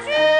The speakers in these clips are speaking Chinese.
居。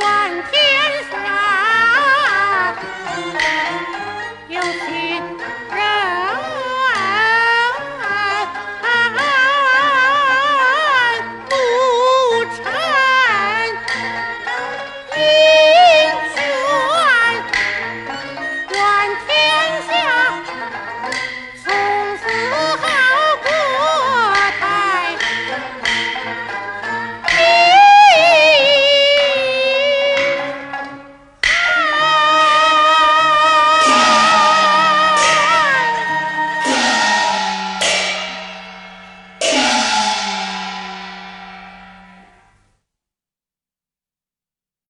转天下。